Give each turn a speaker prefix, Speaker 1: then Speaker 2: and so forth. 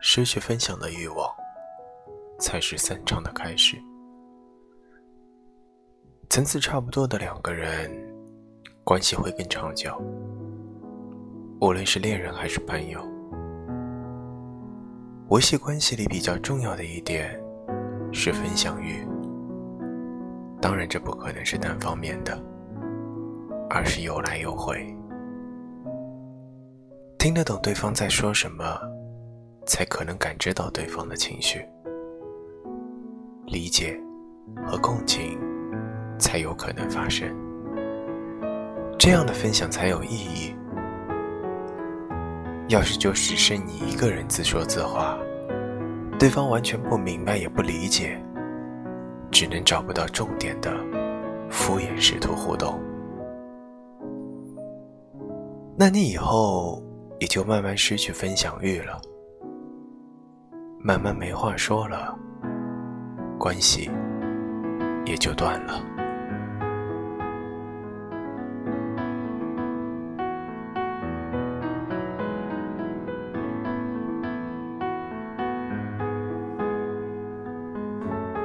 Speaker 1: 失去分享的欲望，才是散场的开始。层次差不多的两个人，关系会更长久。无论是恋人还是朋友，维系关系里比较重要的一点是分享欲。当然，这不可能是单方面的，而是有来有回。听得懂对方在说什么，才可能感知到对方的情绪，理解和共情才有可能发生。这样的分享才有意义。要是就只剩你一个人自说自话，对方完全不明白也不理解。只能找不到重点的敷衍试图互动，那你以后也就慢慢失去分享欲了，慢慢没话说了，关系也就断了。